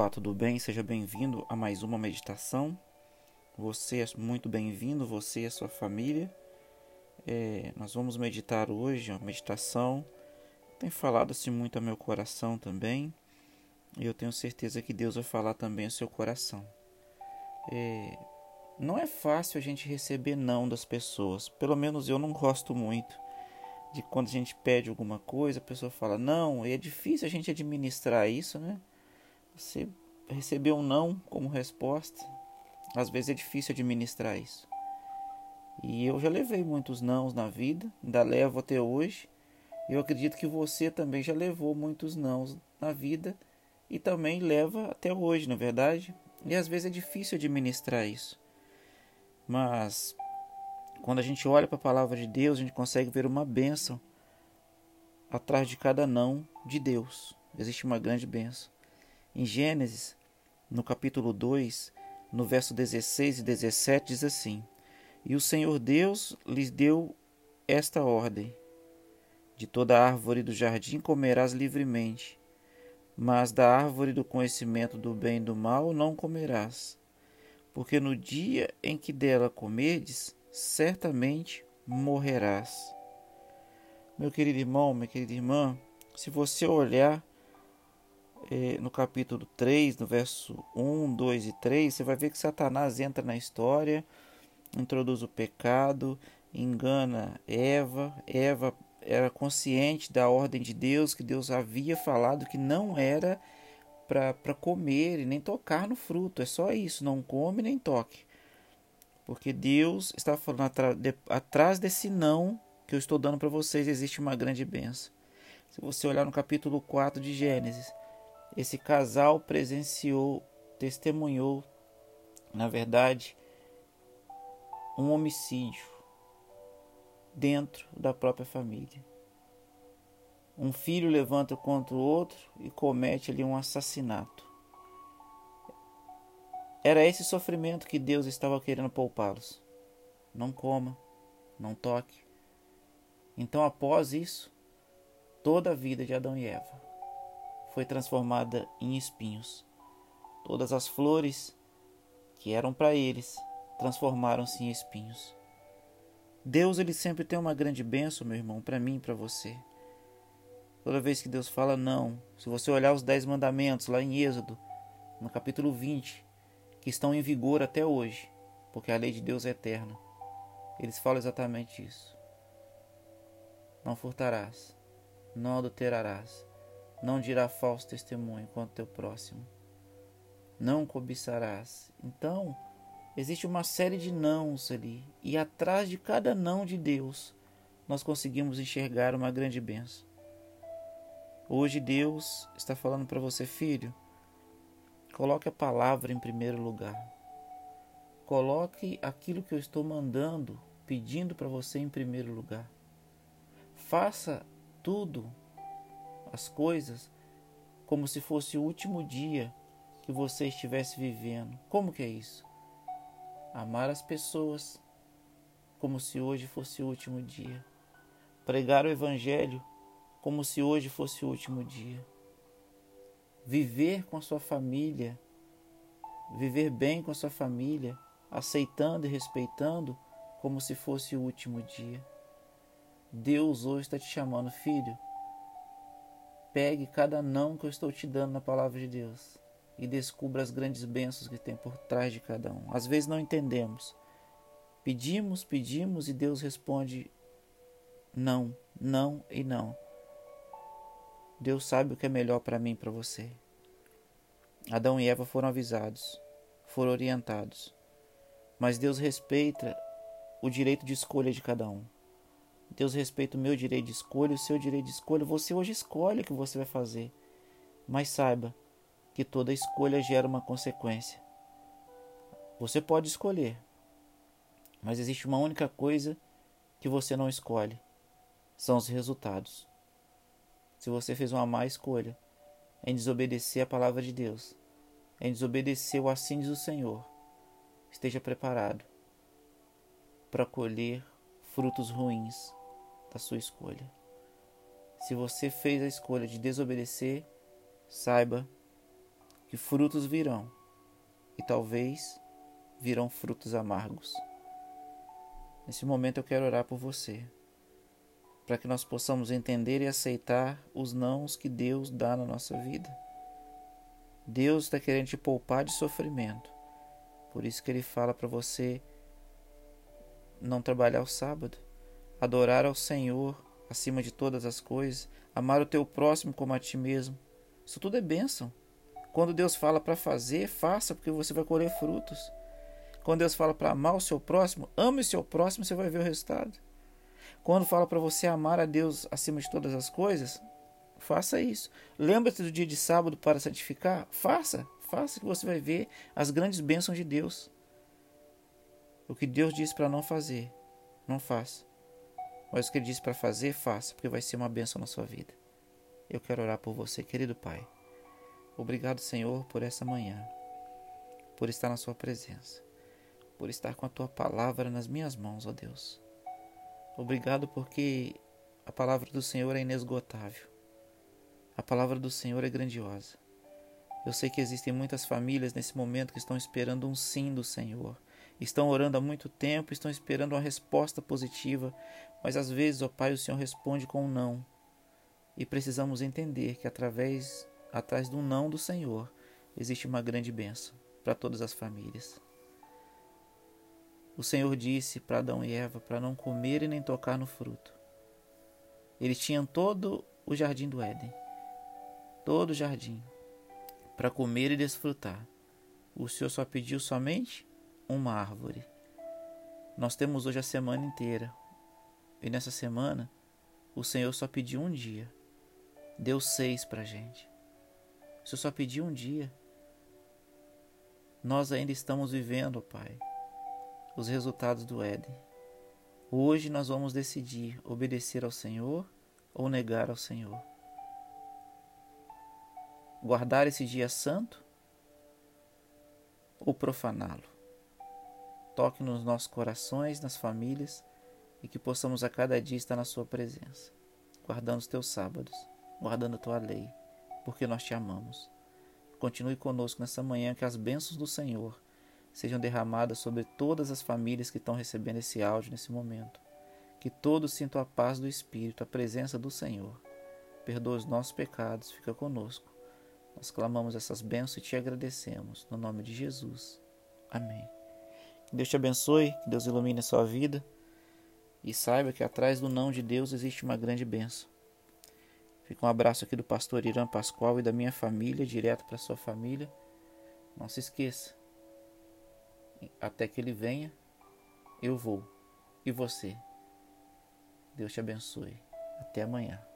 Olá, tudo bem? Seja bem-vindo a mais uma meditação. Você é muito bem-vindo, você e a sua família. É, nós vamos meditar hoje, uma meditação. Tem falado assim muito ao meu coração também. E eu tenho certeza que Deus vai falar também ao seu coração. É, não é fácil a gente receber não das pessoas. Pelo menos eu não gosto muito de quando a gente pede alguma coisa, a pessoa fala não, e é difícil a gente administrar isso, né? Você recebeu um não como resposta, às vezes é difícil administrar isso. E eu já levei muitos nãos na vida, ainda levo até hoje. Eu acredito que você também já levou muitos nãos na vida e também leva até hoje, na é verdade. E às vezes é difícil administrar isso. Mas quando a gente olha para a palavra de Deus, a gente consegue ver uma bênção atrás de cada não de Deus. Existe uma grande bênção. Em Gênesis, no capítulo 2, no verso 16 e 17, diz assim: E o Senhor Deus lhes deu esta ordem: De toda árvore do jardim comerás livremente, mas da árvore do conhecimento do bem e do mal não comerás, porque no dia em que dela comerdes, certamente morrerás. Meu querido irmão, minha querida irmã, se você olhar no capítulo 3, no verso 1, 2 e 3, você vai ver que Satanás entra na história, introduz o pecado, engana Eva. Eva era consciente da ordem de Deus, que Deus havia falado que não era para comer e nem tocar no fruto. É só isso, não come nem toque. Porque Deus está falando atrás desse não que eu estou dando para vocês, existe uma grande benção. Se você olhar no capítulo 4 de Gênesis, esse casal presenciou, testemunhou, na verdade, um homicídio dentro da própria família. Um filho levanta contra o outro e comete ali um assassinato. Era esse sofrimento que Deus estava querendo poupá-los. Não coma, não toque. Então, após isso, toda a vida de Adão e Eva foi transformada em espinhos. Todas as flores que eram para eles transformaram-se em espinhos. Deus ele sempre tem uma grande bênção, meu irmão, para mim e para você. Toda vez que Deus fala não, se você olhar os dez mandamentos lá em Êxodo, no capítulo 20, que estão em vigor até hoje, porque a lei de Deus é eterna, eles falam exatamente isso. Não furtarás, não adulterarás, não dirá falso testemunho contra teu próximo. Não cobiçarás. Então, existe uma série de nãos ali. E atrás de cada não de Deus, nós conseguimos enxergar uma grande benção. Hoje Deus está falando para você, filho, coloque a palavra em primeiro lugar. Coloque aquilo que eu estou mandando, pedindo para você em primeiro lugar. Faça tudo as coisas como se fosse o último dia que você estivesse vivendo. Como que é isso? Amar as pessoas como se hoje fosse o último dia. Pregar o evangelho como se hoje fosse o último dia. Viver com a sua família, viver bem com a sua família, aceitando e respeitando como se fosse o último dia. Deus hoje está te chamando, filho Pegue cada não que eu estou te dando na palavra de Deus e descubra as grandes bênçãos que tem por trás de cada um. Às vezes não entendemos. Pedimos, pedimos e Deus responde não, não e não. Deus sabe o que é melhor para mim e para você. Adão e Eva foram avisados, foram orientados, mas Deus respeita o direito de escolha de cada um. Deus respeita o meu direito de escolha, o seu direito de escolha. Você hoje escolhe o que você vai fazer. Mas saiba que toda escolha gera uma consequência. Você pode escolher, mas existe uma única coisa que você não escolhe: são os resultados. Se você fez uma má escolha em desobedecer a palavra de Deus, em desobedecer o assim diz o Senhor, esteja preparado para colher frutos ruins da sua escolha. Se você fez a escolha de desobedecer, saiba que frutos virão e talvez virão frutos amargos. Nesse momento eu quero orar por você, para que nós possamos entender e aceitar os nãos que Deus dá na nossa vida. Deus está querendo te poupar de sofrimento, por isso que Ele fala para você não trabalhar o sábado, adorar ao Senhor acima de todas as coisas, amar o teu próximo como a ti mesmo. Isso tudo é bênção. Quando Deus fala para fazer, faça, porque você vai colher frutos. Quando Deus fala para amar o seu próximo, ame o seu próximo, você vai ver o resultado. Quando fala para você amar a Deus acima de todas as coisas, faça isso. Lembra-te do dia de sábado para santificar? Faça, faça que você vai ver as grandes bênçãos de Deus. O que Deus disse para não fazer, não faça. Mas o que Ele disse para fazer, faça, porque vai ser uma bênção na sua vida. Eu quero orar por você, querido Pai. Obrigado, Senhor, por essa manhã, por estar na Sua presença, por estar com a Tua palavra nas minhas mãos, ó Deus. Obrigado porque a palavra do Senhor é inesgotável. A palavra do Senhor é grandiosa. Eu sei que existem muitas famílias nesse momento que estão esperando um sim do Senhor. Estão orando há muito tempo, estão esperando uma resposta positiva, mas às vezes, ó Pai, o Senhor responde com um não. E precisamos entender que através atrás do não do Senhor existe uma grande bênção para todas as famílias. O Senhor disse para Adão e Eva para não comerem nem tocar no fruto. Eles tinham todo o jardim do Éden, todo o jardim, para comer e desfrutar. O Senhor só pediu somente uma árvore. Nós temos hoje a semana inteira, e nessa semana o Senhor só pediu um dia, deu seis para gente. Se eu só pedir um dia, nós ainda estamos vivendo, Pai, os resultados do Éden. Hoje nós vamos decidir obedecer ao Senhor ou negar ao Senhor. Guardar esse dia santo ou profaná-lo. Toque nos nossos corações, nas famílias e que possamos a cada dia estar na Sua presença, guardando os teus sábados, guardando a tua lei porque nós te amamos. Continue conosco nessa manhã, que as bênçãos do Senhor sejam derramadas sobre todas as famílias que estão recebendo esse áudio nesse momento. Que todos sintam a paz do Espírito, a presença do Senhor. Perdoa os nossos pecados, fica conosco. Nós clamamos essas bênçãos e te agradecemos. No nome de Jesus. Amém. Deus te abençoe, que Deus ilumine a sua vida e saiba que atrás do não de Deus existe uma grande bênção. Fica um abraço aqui do pastor Irã Pascoal e da minha família, direto para sua família. Não se esqueça. Até que ele venha, eu vou. E você? Deus te abençoe. Até amanhã.